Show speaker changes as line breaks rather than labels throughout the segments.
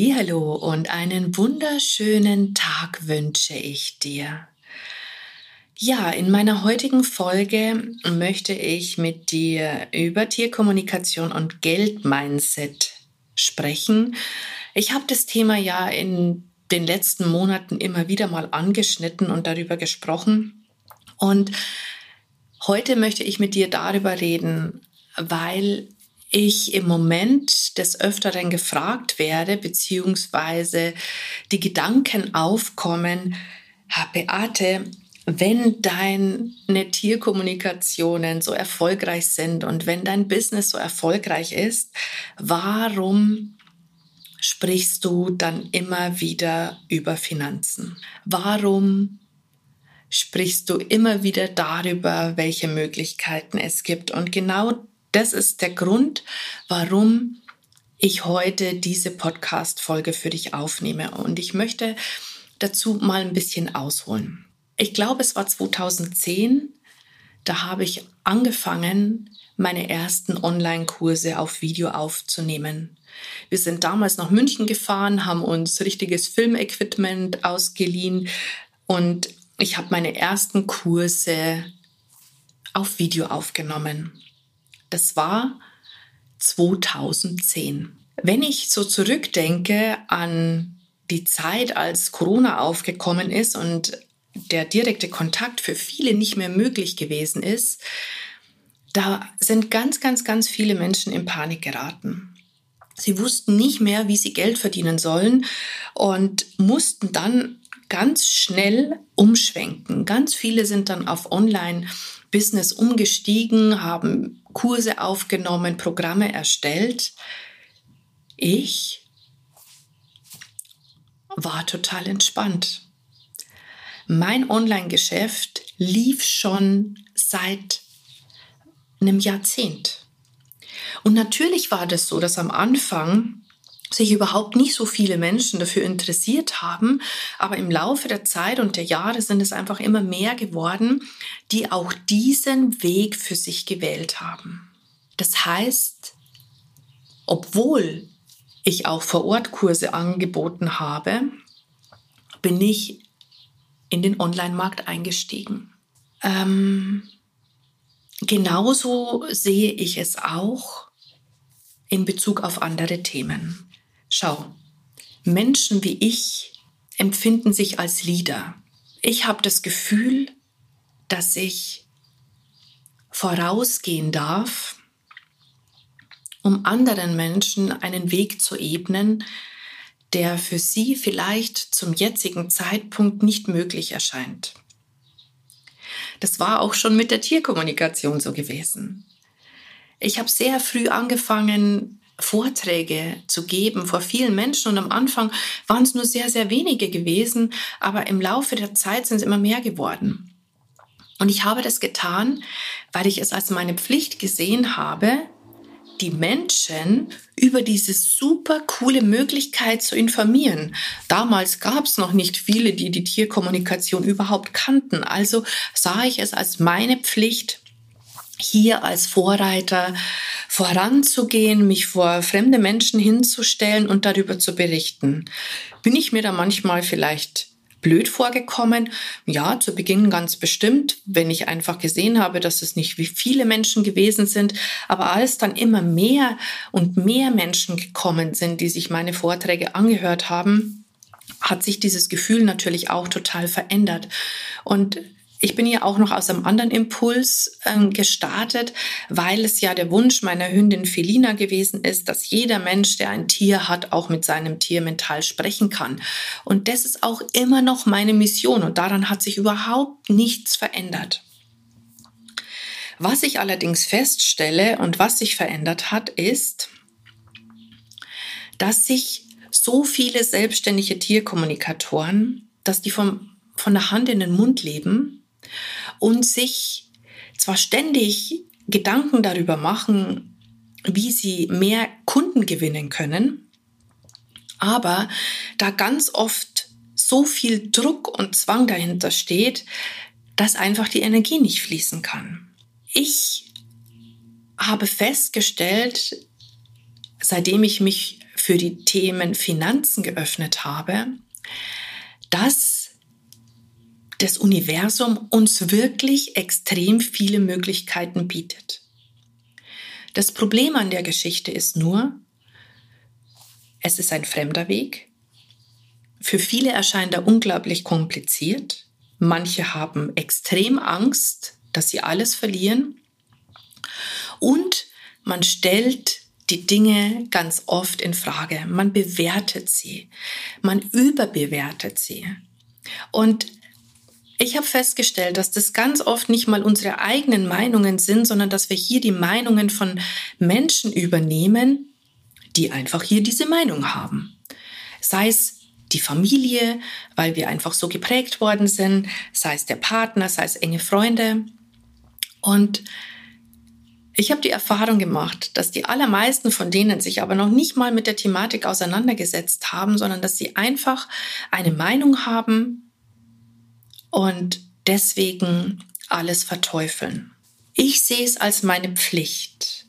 Hallo und einen wunderschönen Tag wünsche ich dir. Ja, in meiner heutigen Folge möchte ich mit dir über Tierkommunikation und Geldmindset sprechen. Ich habe das Thema ja in den letzten Monaten immer wieder mal angeschnitten und darüber gesprochen. Und heute möchte ich mit dir darüber reden, weil ich im Moment des Öfteren gefragt werde, beziehungsweise die Gedanken aufkommen, Beate, wenn deine Tierkommunikationen so erfolgreich sind und wenn dein Business so erfolgreich ist, warum sprichst du dann immer wieder über Finanzen? Warum sprichst du immer wieder darüber, welche Möglichkeiten es gibt? Und genau das ist der Grund, warum ich heute diese Podcast-Folge für dich aufnehme. Und ich möchte dazu mal ein bisschen ausholen. Ich glaube, es war 2010, da habe ich angefangen, meine ersten Online-Kurse auf Video aufzunehmen. Wir sind damals nach München gefahren, haben uns richtiges Filmequipment ausgeliehen und ich habe meine ersten Kurse auf Video aufgenommen. Das war 2010. Wenn ich so zurückdenke an die Zeit, als Corona aufgekommen ist und der direkte Kontakt für viele nicht mehr möglich gewesen ist, da sind ganz, ganz, ganz viele Menschen in Panik geraten. Sie wussten nicht mehr, wie sie Geld verdienen sollen und mussten dann ganz schnell umschwenken. Ganz viele sind dann auf Online-Business umgestiegen, haben Kurse aufgenommen, Programme erstellt. Ich war total entspannt. Mein Online-Geschäft lief schon seit einem Jahrzehnt. Und natürlich war das so, dass am Anfang sich überhaupt nicht so viele Menschen dafür interessiert haben, aber im Laufe der Zeit und der Jahre sind es einfach immer mehr geworden, die auch diesen Weg für sich gewählt haben. Das heißt, obwohl ich auch vor Ort Kurse angeboten habe, bin ich in den Online-Markt eingestiegen. Ähm, genauso sehe ich es auch in Bezug auf andere Themen. Schau, Menschen wie ich empfinden sich als Leader. Ich habe das Gefühl, dass ich vorausgehen darf, um anderen Menschen einen Weg zu ebnen, der für sie vielleicht zum jetzigen Zeitpunkt nicht möglich erscheint. Das war auch schon mit der Tierkommunikation so gewesen. Ich habe sehr früh angefangen, Vorträge zu geben vor vielen Menschen. Und am Anfang waren es nur sehr, sehr wenige gewesen, aber im Laufe der Zeit sind es immer mehr geworden. Und ich habe das getan, weil ich es als meine Pflicht gesehen habe, die Menschen über diese super coole Möglichkeit zu informieren. Damals gab es noch nicht viele, die die Tierkommunikation überhaupt kannten. Also sah ich es als meine Pflicht, hier als Vorreiter voranzugehen, mich vor fremde Menschen hinzustellen und darüber zu berichten. Bin ich mir da manchmal vielleicht blöd vorgekommen? Ja, zu Beginn ganz bestimmt, wenn ich einfach gesehen habe, dass es nicht wie viele Menschen gewesen sind, aber als dann immer mehr und mehr Menschen gekommen sind, die sich meine Vorträge angehört haben, hat sich dieses Gefühl natürlich auch total verändert. Und ich bin ja auch noch aus einem anderen Impuls ähm, gestartet, weil es ja der Wunsch meiner Hündin Felina gewesen ist, dass jeder Mensch, der ein Tier hat, auch mit seinem Tier mental sprechen kann. Und das ist auch immer noch meine Mission und daran hat sich überhaupt nichts verändert. Was ich allerdings feststelle und was sich verändert hat, ist, dass sich so viele selbstständige Tierkommunikatoren dass die vom, von der Hand in den Mund leben und sich zwar ständig Gedanken darüber machen, wie sie mehr Kunden gewinnen können, aber da ganz oft so viel Druck und Zwang dahinter steht, dass einfach die Energie nicht fließen kann. Ich habe festgestellt, seitdem ich mich für die Themen Finanzen geöffnet habe, dass das Universum uns wirklich extrem viele Möglichkeiten bietet. Das Problem an der Geschichte ist nur, es ist ein fremder Weg. Für viele erscheint er unglaublich kompliziert. Manche haben extrem Angst, dass sie alles verlieren. Und man stellt die Dinge ganz oft in Frage. Man bewertet sie. Man überbewertet sie. Und ich habe festgestellt, dass das ganz oft nicht mal unsere eigenen Meinungen sind, sondern dass wir hier die Meinungen von Menschen übernehmen, die einfach hier diese Meinung haben. Sei es die Familie, weil wir einfach so geprägt worden sind, sei es der Partner, sei es enge Freunde. Und ich habe die Erfahrung gemacht, dass die allermeisten von denen sich aber noch nicht mal mit der Thematik auseinandergesetzt haben, sondern dass sie einfach eine Meinung haben, und deswegen alles verteufeln. Ich sehe es als meine Pflicht,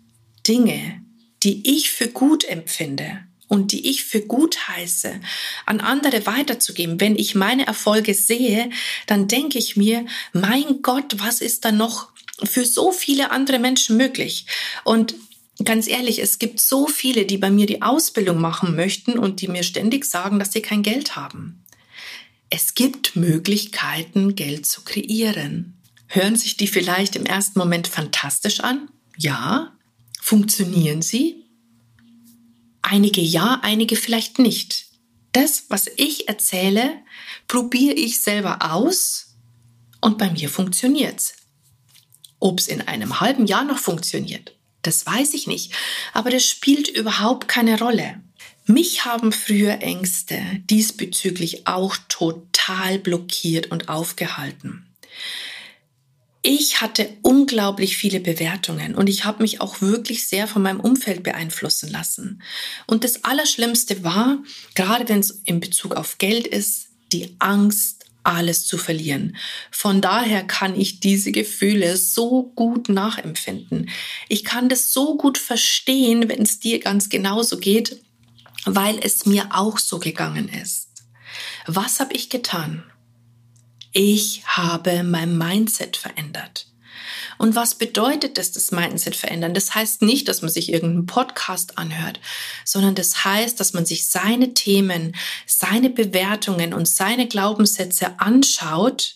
Dinge, die ich für gut empfinde und die ich für gut heiße, an andere weiterzugeben. Wenn ich meine Erfolge sehe, dann denke ich mir, mein Gott, was ist da noch für so viele andere Menschen möglich? Und ganz ehrlich, es gibt so viele, die bei mir die Ausbildung machen möchten und die mir ständig sagen, dass sie kein Geld haben. Es gibt Möglichkeiten, Geld zu kreieren. Hören sich die vielleicht im ersten Moment fantastisch an? Ja. Funktionieren sie? Einige ja, einige vielleicht nicht. Das, was ich erzähle, probiere ich selber aus und bei mir funktioniert's. Ob es in einem halben Jahr noch funktioniert, das weiß ich nicht, aber das spielt überhaupt keine Rolle. Mich haben früher Ängste diesbezüglich auch total blockiert und aufgehalten. Ich hatte unglaublich viele Bewertungen und ich habe mich auch wirklich sehr von meinem Umfeld beeinflussen lassen. Und das Allerschlimmste war, gerade wenn es in Bezug auf Geld ist, die Angst, alles zu verlieren. Von daher kann ich diese Gefühle so gut nachempfinden. Ich kann das so gut verstehen, wenn es dir ganz genauso geht weil es mir auch so gegangen ist. Was habe ich getan? Ich habe mein Mindset verändert. Und was bedeutet das, das Mindset verändern? Das heißt nicht, dass man sich irgendeinen Podcast anhört, sondern das heißt, dass man sich seine Themen, seine Bewertungen und seine Glaubenssätze anschaut,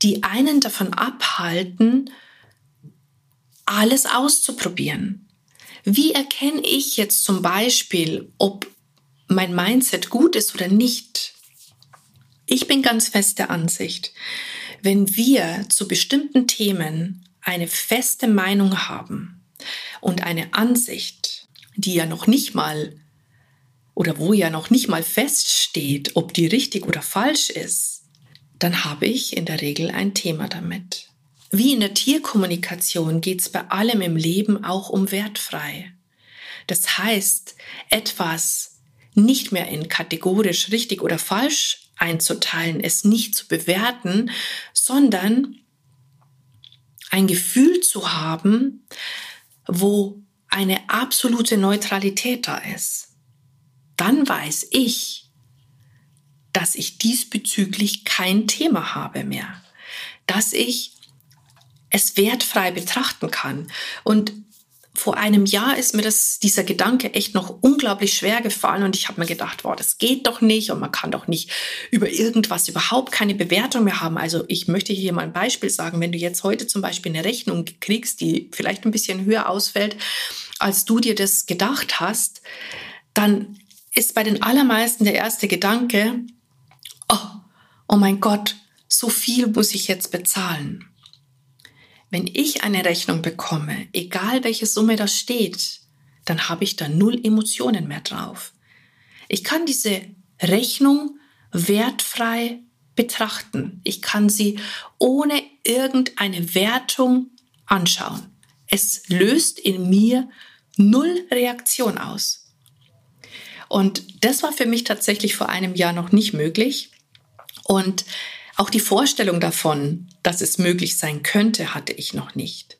die einen davon abhalten, alles auszuprobieren. Wie erkenne ich jetzt zum Beispiel, ob mein Mindset gut ist oder nicht? Ich bin ganz fest der Ansicht, wenn wir zu bestimmten Themen eine feste Meinung haben und eine Ansicht, die ja noch nicht mal oder wo ja noch nicht mal feststeht, ob die richtig oder falsch ist, dann habe ich in der Regel ein Thema damit. Wie in der Tierkommunikation geht es bei allem im Leben auch um wertfrei. Das heißt, etwas nicht mehr in kategorisch richtig oder falsch einzuteilen, es nicht zu bewerten, sondern ein Gefühl zu haben, wo eine absolute Neutralität da ist. Dann weiß ich, dass ich diesbezüglich kein Thema habe mehr, dass ich es wertfrei betrachten kann. Und vor einem Jahr ist mir das, dieser Gedanke echt noch unglaublich schwer gefallen und ich habe mir gedacht, wow, das geht doch nicht und man kann doch nicht über irgendwas überhaupt keine Bewertung mehr haben. Also ich möchte hier mal ein Beispiel sagen, wenn du jetzt heute zum Beispiel eine Rechnung kriegst, die vielleicht ein bisschen höher ausfällt, als du dir das gedacht hast, dann ist bei den allermeisten der erste Gedanke, oh, oh mein Gott, so viel muss ich jetzt bezahlen. Wenn ich eine Rechnung bekomme, egal welche Summe da steht, dann habe ich da null Emotionen mehr drauf. Ich kann diese Rechnung wertfrei betrachten. Ich kann sie ohne irgendeine Wertung anschauen. Es löst in mir null Reaktion aus. Und das war für mich tatsächlich vor einem Jahr noch nicht möglich. Und auch die Vorstellung davon, dass es möglich sein könnte, hatte ich noch nicht.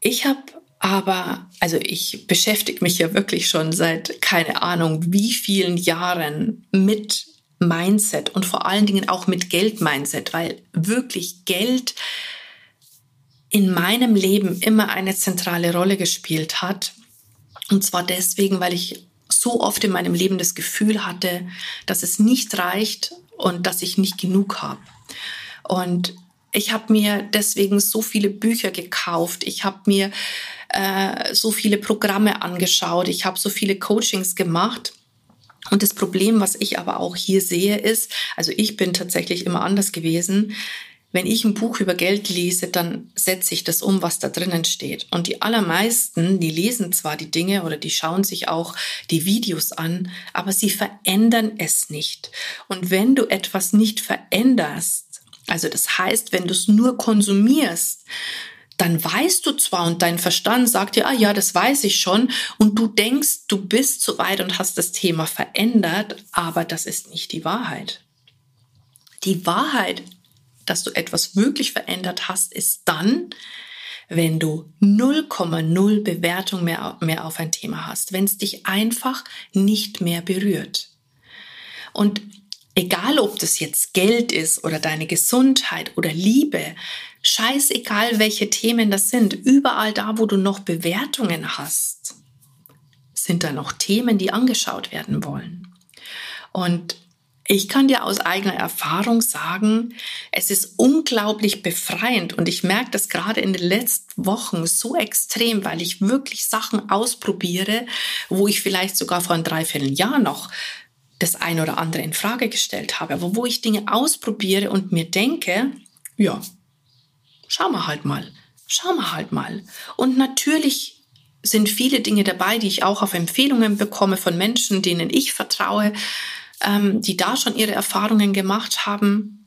Ich habe aber, also ich beschäftige mich ja wirklich schon seit keine Ahnung wie vielen Jahren mit Mindset und vor allen Dingen auch mit Geld-Mindset, weil wirklich Geld in meinem Leben immer eine zentrale Rolle gespielt hat. Und zwar deswegen, weil ich so oft in meinem Leben das Gefühl hatte, dass es nicht reicht und dass ich nicht genug habe. Und ich habe mir deswegen so viele Bücher gekauft. Ich habe mir äh, so viele Programme angeschaut. Ich habe so viele Coachings gemacht. Und das Problem, was ich aber auch hier sehe, ist, also ich bin tatsächlich immer anders gewesen. Wenn ich ein Buch über Geld lese, dann setze ich das um, was da drinnen steht. Und die allermeisten, die lesen zwar die Dinge oder die schauen sich auch die Videos an, aber sie verändern es nicht. Und wenn du etwas nicht veränderst, also das heißt, wenn du es nur konsumierst, dann weißt du zwar und dein Verstand sagt dir, ah ja, das weiß ich schon und du denkst, du bist so weit und hast das Thema verändert, aber das ist nicht die Wahrheit. Die Wahrheit, dass du etwas wirklich verändert hast, ist dann, wenn du 0,0 Bewertung mehr, mehr auf ein Thema hast, wenn es dich einfach nicht mehr berührt. Und egal ob das jetzt Geld ist oder deine Gesundheit oder Liebe, scheißegal welche Themen das sind, überall da, wo du noch Bewertungen hast, sind da noch Themen, die angeschaut werden wollen. Und ich kann dir aus eigener Erfahrung sagen, es ist unglaublich befreiend und ich merke das gerade in den letzten Wochen so extrem, weil ich wirklich Sachen ausprobiere, wo ich vielleicht sogar vor ein Dreivierteljahr noch das ein oder andere in Frage gestellt habe, aber wo ich Dinge ausprobiere und mir denke, ja, schau mal halt mal, schau mal halt mal. Und natürlich sind viele Dinge dabei, die ich auch auf Empfehlungen bekomme von Menschen, denen ich vertraue, ähm, die da schon ihre Erfahrungen gemacht haben.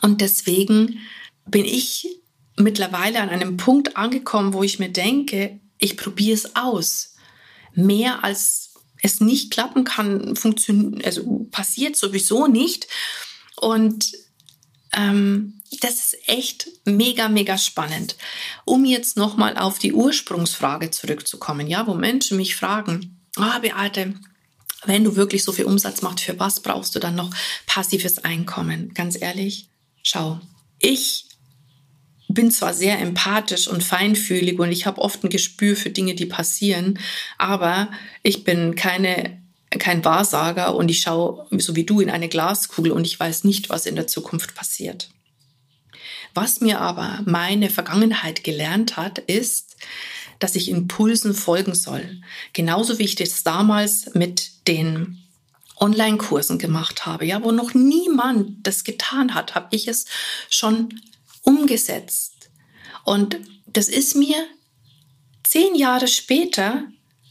Und deswegen bin ich mittlerweile an einem Punkt angekommen, wo ich mir denke, ich probiere es aus. Mehr als es nicht klappen kann, also passiert sowieso nicht. Und ähm, das ist echt mega, mega spannend. Um jetzt nochmal auf die Ursprungsfrage zurückzukommen, ja, wo Menschen mich fragen, ah, Beate, wenn du wirklich so viel Umsatz machst, für was brauchst du dann noch passives Einkommen? Ganz ehrlich, schau, ich bin zwar sehr empathisch und feinfühlig und ich habe oft ein Gespür für Dinge, die passieren, aber ich bin keine kein Wahrsager und ich schaue so wie du in eine Glaskugel und ich weiß nicht, was in der Zukunft passiert. Was mir aber meine Vergangenheit gelernt hat, ist, dass ich Impulsen folgen soll. Genauso wie ich das damals mit den Online-Kursen gemacht habe, ja, wo noch niemand das getan hat, habe ich es schon umgesetzt. Und das ist mir zehn Jahre später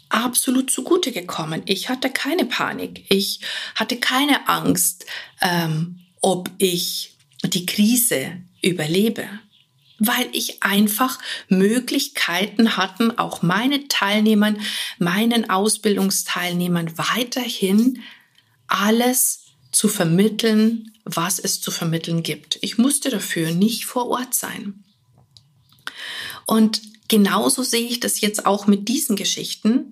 absolut zugute gekommen. Ich hatte keine Panik. Ich hatte keine Angst, ähm, ob ich die Krise überlebe, weil ich einfach Möglichkeiten hatten, auch meinen Teilnehmern, meinen Ausbildungsteilnehmern weiterhin alles zu vermitteln, was es zu vermitteln gibt. Ich musste dafür nicht vor Ort sein. Und genauso sehe ich das jetzt auch mit diesen Geschichten.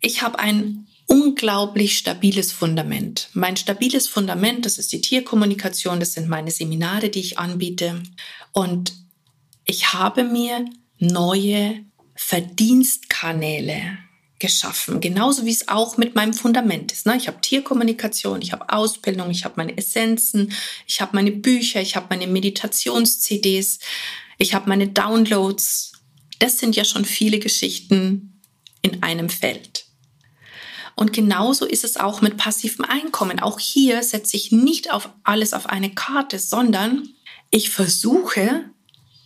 Ich habe ein unglaublich stabiles Fundament. Mein stabiles Fundament, das ist die Tierkommunikation, das sind meine Seminare, die ich anbiete. Und ich habe mir neue Verdienstkanäle geschaffen, genauso wie es auch mit meinem Fundament ist. Ne? Ich habe Tierkommunikation, ich habe Ausbildung, ich habe meine Essenzen, ich habe meine Bücher, ich habe meine Meditations-CDs, ich habe meine Downloads. Das sind ja schon viele Geschichten in einem Feld. Und genauso ist es auch mit passivem Einkommen. Auch hier setze ich nicht auf alles auf eine Karte, sondern ich versuche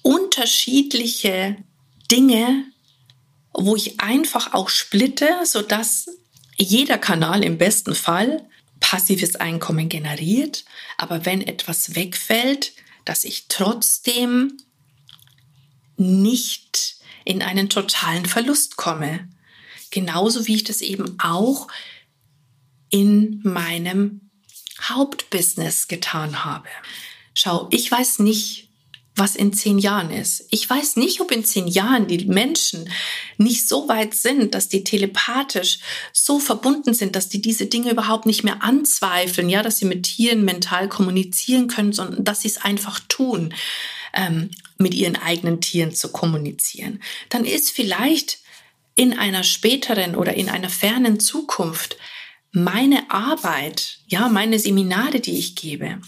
unterschiedliche Dinge wo ich einfach auch splitte, sodass jeder Kanal im besten Fall passives Einkommen generiert, aber wenn etwas wegfällt, dass ich trotzdem nicht in einen totalen Verlust komme. Genauso wie ich das eben auch in meinem Hauptbusiness getan habe. Schau, ich weiß nicht, was in zehn Jahren ist. Ich weiß nicht, ob in zehn Jahren die Menschen nicht so weit sind, dass die telepathisch so verbunden sind, dass die diese Dinge überhaupt nicht mehr anzweifeln, ja, dass sie mit Tieren mental kommunizieren können, sondern dass sie es einfach tun, ähm, mit ihren eigenen Tieren zu kommunizieren. Dann ist vielleicht in einer späteren oder in einer fernen Zukunft meine Arbeit, ja, meine Seminare, die ich gebe,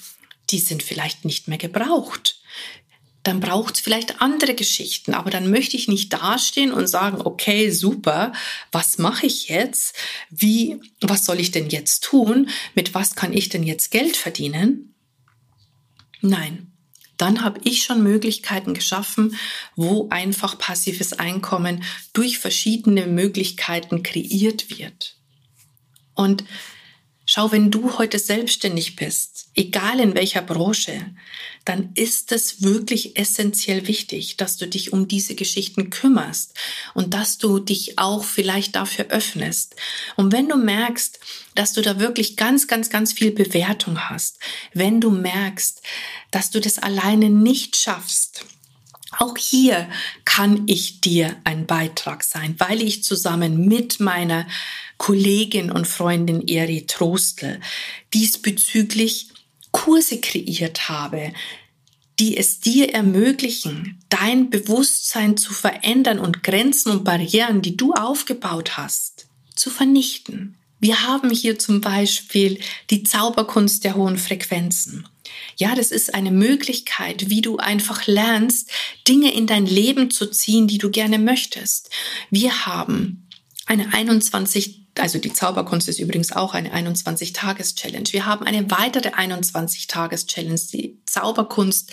die sind vielleicht nicht mehr gebraucht dann braucht es vielleicht andere Geschichten. Aber dann möchte ich nicht dastehen und sagen, okay, super, was mache ich jetzt? Wie, was soll ich denn jetzt tun? Mit was kann ich denn jetzt Geld verdienen? Nein. Dann habe ich schon Möglichkeiten geschaffen, wo einfach passives Einkommen durch verschiedene Möglichkeiten kreiert wird. Und Schau, wenn du heute selbstständig bist, egal in welcher Branche, dann ist es wirklich essentiell wichtig, dass du dich um diese Geschichten kümmerst und dass du dich auch vielleicht dafür öffnest. Und wenn du merkst, dass du da wirklich ganz, ganz, ganz viel Bewertung hast, wenn du merkst, dass du das alleine nicht schaffst, auch hier kann ich dir ein Beitrag sein, weil ich zusammen mit meiner Kollegin und Freundin Eri Trostl diesbezüglich Kurse kreiert habe, die es dir ermöglichen, dein Bewusstsein zu verändern und Grenzen und Barrieren, die du aufgebaut hast, zu vernichten. Wir haben hier zum Beispiel die Zauberkunst der hohen Frequenzen. Ja, das ist eine Möglichkeit, wie du einfach lernst, Dinge in dein Leben zu ziehen, die du gerne möchtest. Wir haben eine 21, also die Zauberkunst ist übrigens auch eine 21-Tages-Challenge. Wir haben eine weitere 21-Tages-Challenge, die Zauberkunst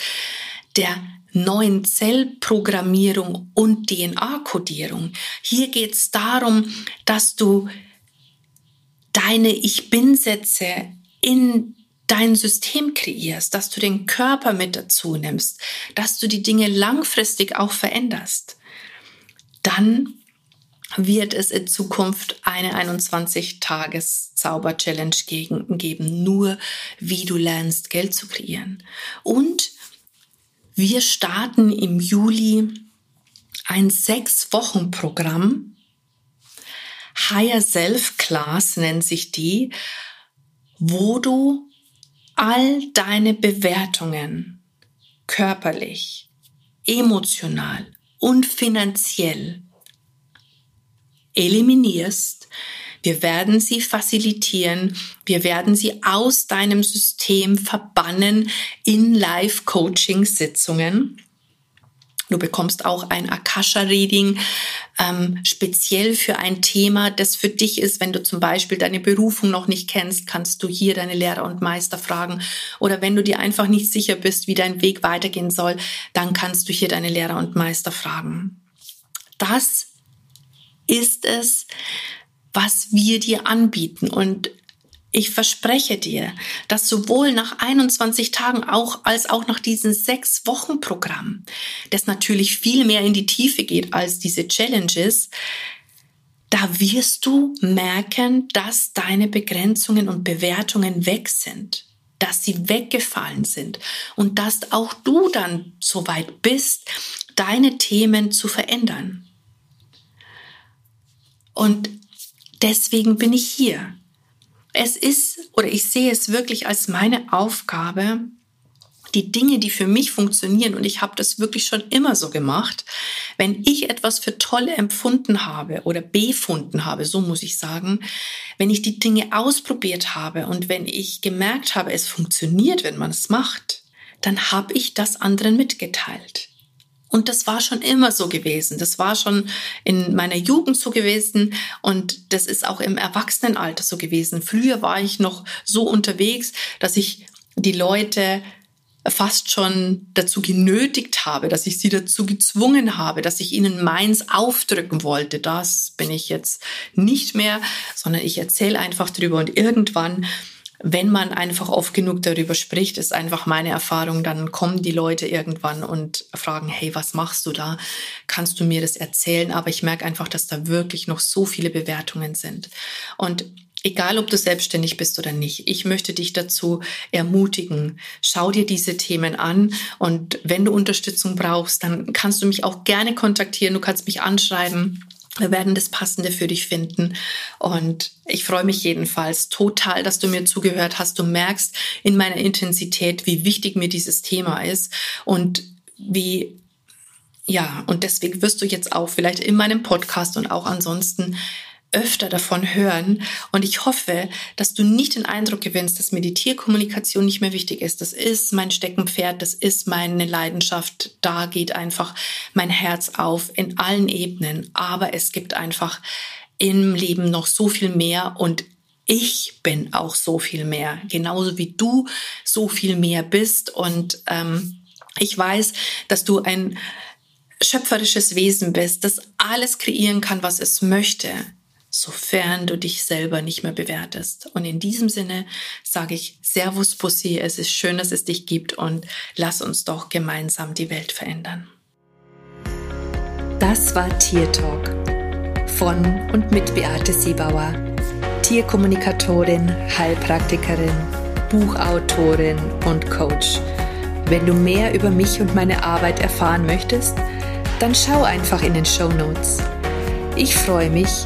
der neuen Zellprogrammierung und DNA-Kodierung. Hier geht es darum, dass du deine Ich Bin-Sätze in dein System kreierst, dass du den Körper mit dazu nimmst, dass du die Dinge langfristig auch veränderst, dann wird es in Zukunft eine 21-Tages-Zauber-Challenge geben, nur wie du lernst, Geld zu kreieren. Und wir starten im Juli ein Sechs-Wochen-Programm. Higher Self Class nennt sich die, wo du all deine Bewertungen körperlich, emotional und finanziell eliminierst. Wir werden sie facilitieren. Wir werden sie aus deinem System verbannen in Live-Coaching-Sitzungen. Du bekommst auch ein Akasha-Reading ähm, speziell für ein Thema, das für dich ist. Wenn du zum Beispiel deine Berufung noch nicht kennst, kannst du hier deine Lehrer und Meister fragen. Oder wenn du dir einfach nicht sicher bist, wie dein Weg weitergehen soll, dann kannst du hier deine Lehrer und Meister fragen. Das ist es, was wir dir anbieten. Und ich verspreche dir, dass sowohl nach 21 Tagen auch als auch nach diesem sechs Wochen Programm, das natürlich viel mehr in die Tiefe geht als diese Challenges, da wirst du merken, dass deine Begrenzungen und Bewertungen weg sind, dass sie weggefallen sind und dass auch du dann so weit bist, deine Themen zu verändern. Und deswegen bin ich hier es ist oder ich sehe es wirklich als meine Aufgabe, die Dinge, die für mich funktionieren, und ich habe das wirklich schon immer so gemacht, wenn ich etwas für toll empfunden habe oder befunden habe, so muss ich sagen, wenn ich die Dinge ausprobiert habe und wenn ich gemerkt habe, es funktioniert, wenn man es macht, dann habe ich das anderen mitgeteilt. Und das war schon immer so gewesen. Das war schon in meiner Jugend so gewesen und das ist auch im Erwachsenenalter so gewesen. Früher war ich noch so unterwegs, dass ich die Leute fast schon dazu genötigt habe, dass ich sie dazu gezwungen habe, dass ich ihnen meins aufdrücken wollte. Das bin ich jetzt nicht mehr, sondern ich erzähle einfach drüber und irgendwann wenn man einfach oft genug darüber spricht, ist einfach meine Erfahrung, dann kommen die Leute irgendwann und fragen, hey, was machst du da? Kannst du mir das erzählen? Aber ich merke einfach, dass da wirklich noch so viele Bewertungen sind. Und egal ob du selbstständig bist oder nicht, ich möchte dich dazu ermutigen. Schau dir diese Themen an und wenn du Unterstützung brauchst, dann kannst du mich auch gerne kontaktieren. Du kannst mich anschreiben. Wir werden das Passende für dich finden. Und ich freue mich jedenfalls total, dass du mir zugehört hast. Du merkst in meiner Intensität, wie wichtig mir dieses Thema ist und wie ja, und deswegen wirst du jetzt auch vielleicht in meinem Podcast und auch ansonsten öfter davon hören. Und ich hoffe, dass du nicht den Eindruck gewinnst, dass Meditierkommunikation nicht mehr wichtig ist. Das ist mein Steckenpferd, das ist meine Leidenschaft. Da geht einfach mein Herz auf in allen Ebenen. Aber es gibt einfach im Leben noch so viel mehr und ich bin auch so viel mehr, genauso wie du so viel mehr bist. Und ähm, ich weiß, dass du ein schöpferisches Wesen bist, das alles kreieren kann, was es möchte sofern du dich selber nicht mehr bewertest. Und in diesem Sinne sage ich Servus Pussy, es ist schön, dass es dich gibt und lass uns doch gemeinsam die Welt verändern.
Das war Tier Talk von und mit Beate Siebauer, Tierkommunikatorin, Heilpraktikerin, Buchautorin und Coach. Wenn du mehr über mich und meine Arbeit erfahren möchtest, dann schau einfach in den Show Notes. Ich freue mich,